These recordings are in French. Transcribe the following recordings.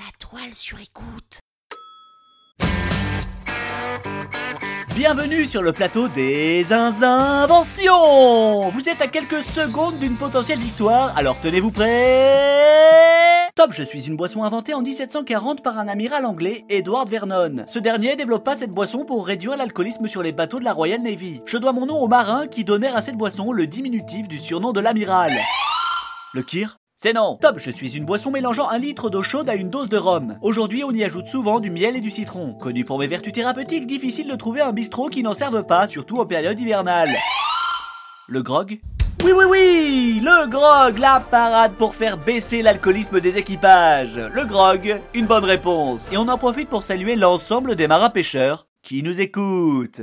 La toile sur écoute. Bienvenue sur le plateau des inventions Vous êtes à quelques secondes d'une potentielle victoire, alors tenez-vous prêts Top, je suis une boisson inventée en 1740 par un amiral anglais, Edward Vernon. Ce dernier développa cette boisson pour réduire l'alcoolisme sur les bateaux de la Royal Navy. Je dois mon nom aux marins qui donnèrent à cette boisson le diminutif du surnom de l'amiral. Le kir? C'est non. Top, je suis une boisson mélangeant un litre d'eau chaude à une dose de rhum. Aujourd'hui, on y ajoute souvent du miel et du citron. Connu pour mes vertus thérapeutiques, difficile de trouver un bistrot qui n'en serve pas, surtout en période hivernale. Le grog? Oui, oui, oui Le grog, la parade pour faire baisser l'alcoolisme des équipages. Le grog, une bonne réponse. Et on en profite pour saluer l'ensemble des marins pêcheurs qui nous écoutent.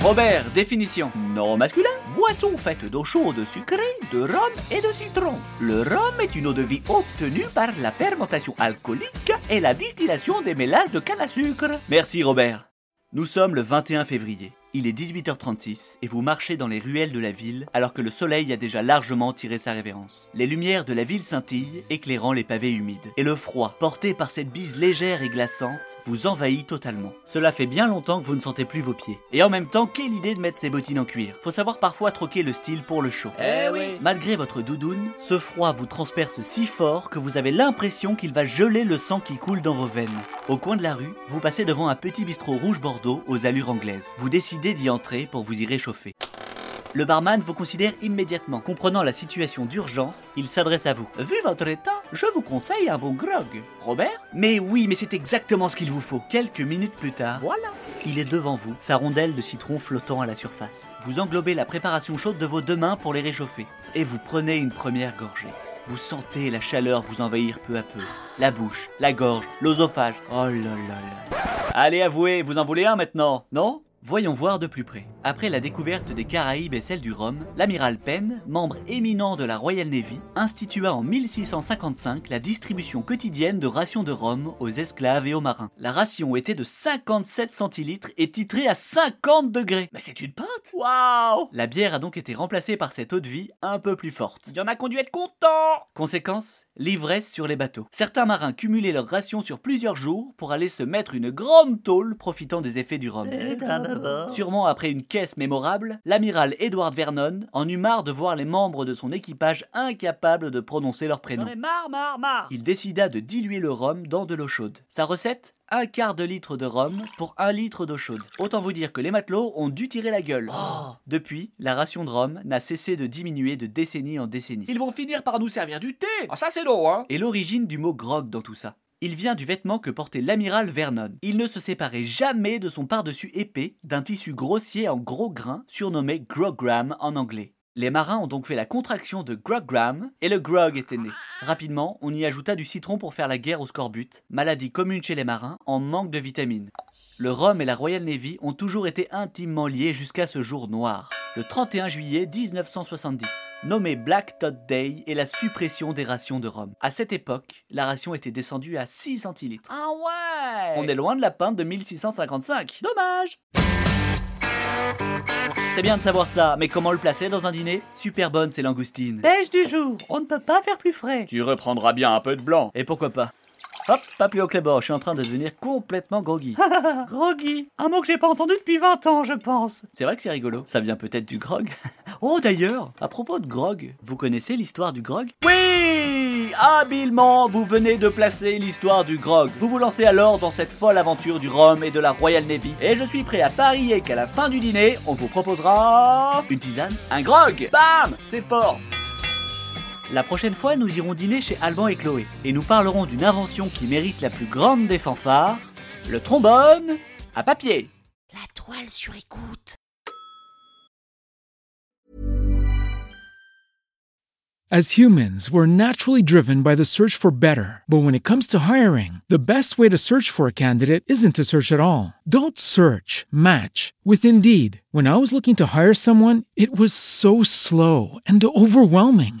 Robert, définition. Non masculin. Boisson faite d'eau chaude sucrée, de rhum et de citron. Le rhum est une eau de vie obtenue par la fermentation alcoolique et la distillation des mélasses de canne à sucre. Merci Robert. Nous sommes le 21 février. Il est 18h36 et vous marchez dans les ruelles de la ville alors que le soleil a déjà largement tiré sa révérence. Les lumières de la ville scintillent, éclairant les pavés humides. Et le froid, porté par cette bise légère et glaçante, vous envahit totalement. Cela fait bien longtemps que vous ne sentez plus vos pieds. Et en même temps, quelle idée de mettre ces bottines en cuir? Faut savoir parfois troquer le style pour le chaud. Eh oui Malgré votre doudoune, ce froid vous transperce si fort que vous avez l'impression qu'il va geler le sang qui coule dans vos veines. Au coin de la rue, vous passez devant un petit bistrot rouge bordeaux aux allures anglaises. Vous décidez d'y entrer pour vous y réchauffer. Le barman vous considère immédiatement. Comprenant la situation d'urgence, il s'adresse à vous. Vu votre état, je vous conseille un bon grog. Robert Mais oui, mais c'est exactement ce qu'il vous faut. Quelques minutes plus tard, voilà, il est devant vous, sa rondelle de citron flottant à la surface. Vous englobez la préparation chaude de vos deux mains pour les réchauffer. Et vous prenez une première gorgée. Vous sentez la chaleur vous envahir peu à peu. La bouche, la gorge, l'osophage. Oh. Allez, avouez, vous en voulez un maintenant, non? Voyons voir de plus près. Après la découverte des Caraïbes et celle du Rhum, l'amiral Penn, membre éminent de la Royal Navy, institua en 1655 la distribution quotidienne de rations de rhum aux esclaves et aux marins. La ration était de 57 centilitres et titrée à 50 degrés. Mais c'est une pinte Waouh La bière a donc été remplacée par cette eau de vie un peu plus forte. Il y en a qu'on dû être content Conséquence L'ivresse sur les bateaux. Certains marins cumulaient leurs rations sur plusieurs jours pour aller se mettre une grande tôle profitant des effets du rhum. Sûrement après une caisse mémorable, l'amiral Edward Vernon en eut marre de voir les membres de son équipage incapables de prononcer leur prénom. Marre, marre, marre Il décida de diluer le rhum dans de l'eau chaude. Sa recette? Un quart de litre de rhum pour un litre d'eau chaude. Autant vous dire que les matelots ont dû tirer la gueule. Depuis, la ration de rhum n'a cessé de diminuer de décennie en décennie. Ils vont finir par nous servir du thé Ah ça c'est l'eau, hein Et l'origine du mot grog dans tout ça il vient du vêtement que portait l'amiral Vernon. Il ne se séparait jamais de son par-dessus épais d'un tissu grossier en gros grains surnommé grogram en anglais. Les marins ont donc fait la contraction de grogram et le grog était né. Rapidement, on y ajouta du citron pour faire la guerre au scorbut, maladie commune chez les marins en manque de vitamines. Le Rhum et la Royal Navy ont toujours été intimement liés jusqu'à ce jour noir, le 31 juillet 1970, nommé Black Tot Day et la suppression des rations de rhum. À cette époque, la ration était descendue à 6 centilitres. Ah ouais On est loin de la pinte de 1655. Dommage C'est bien de savoir ça, mais comment le placer dans un dîner? Super bonne ces langoustines. Pêche du jour, on ne peut pas faire plus frais Tu reprendras bien un peu de blanc. Et pourquoi pas? Hop, pas plus haut que les bords, je suis en train de devenir complètement groggy. Groggy Un mot que j'ai pas entendu depuis 20 ans, je pense C'est vrai que c'est rigolo, ça vient peut-être du grog. oh d'ailleurs, à propos de grog, vous connaissez l'histoire du grog? Oui Habilement, vous venez de placer l'histoire du grog. Vous vous lancez alors dans cette folle aventure du rhum et de la Royal Navy. Et je suis prêt à parier qu'à la fin du dîner, on vous proposera... Une tisane Un grog Bam C'est fort la prochaine fois, nous irons dîner chez Alban et Chloé et nous parlerons d'une invention qui mérite la plus grande des fanfares, le trombone à papier. La toile sur écoute As humans, we're naturally driven by the search for better. But when it comes to hiring, the best way to search for a candidate isn't to search at all. Don't search, match with Indeed. When I was looking to hire someone, it was so slow and overwhelming.